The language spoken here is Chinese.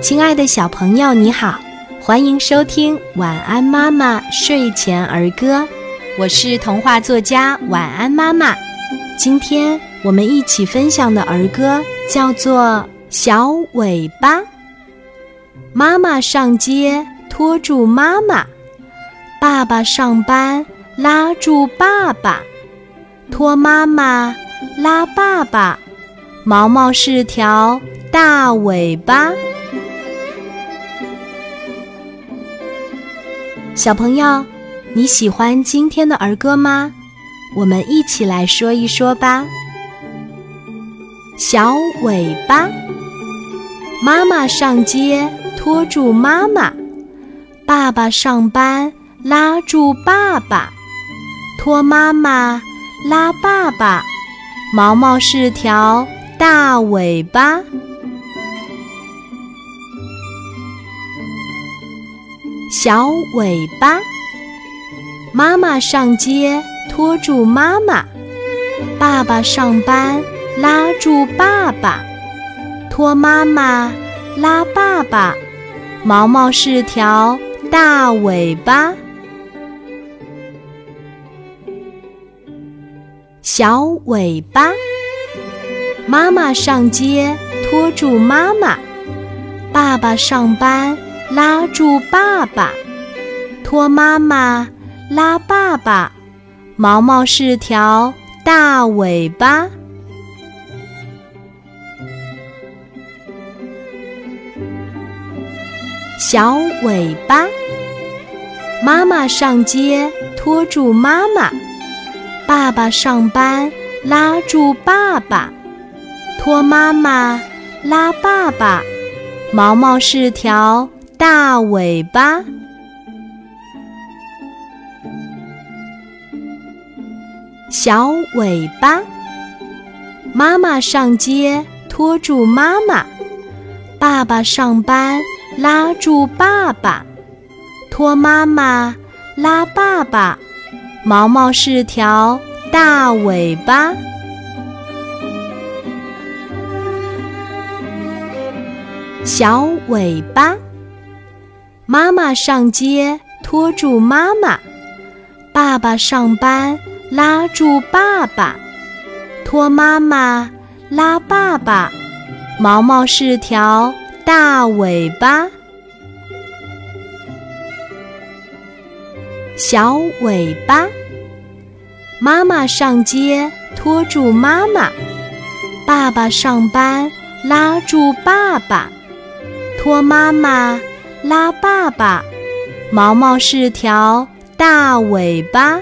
亲爱的小朋友，你好，欢迎收听《晚安妈妈睡前儿歌》，我是童话作家晚安妈妈。今天我们一起分享的儿歌叫做《小尾巴》。妈妈上街拖住妈妈，爸爸上班拉住爸爸，拖妈妈拉爸爸，毛毛是条大尾巴。小朋友，你喜欢今天的儿歌吗？我们一起来说一说吧。小尾巴，妈妈上街拖住妈妈，爸爸上班拉住爸爸，拖妈妈拉爸爸，毛毛是条大尾巴。小尾巴，妈妈上街拖住妈妈，爸爸上班拉住爸爸，拖妈妈拉爸爸，毛毛是条大尾巴。小尾巴，妈妈上街拖住妈妈，爸爸上班。拉住爸爸，拖妈妈，拉爸爸，毛毛是条大尾巴。小尾巴，妈妈上街拖住妈妈，爸爸上班拉住爸爸，拖妈妈，拉爸爸，毛毛是条。大尾巴，小尾巴，妈妈上街拖住妈妈，爸爸上班拉住爸爸，拖妈妈拉爸爸，毛毛是条大尾巴。小尾巴。妈妈上街拖住妈妈，爸爸上班拉住爸爸，拖妈妈拉爸爸，毛毛是条大尾巴。小尾巴，妈妈上街拖住妈妈，爸爸上班拉住爸爸，拖妈妈。拉爸爸，毛毛是条大尾巴。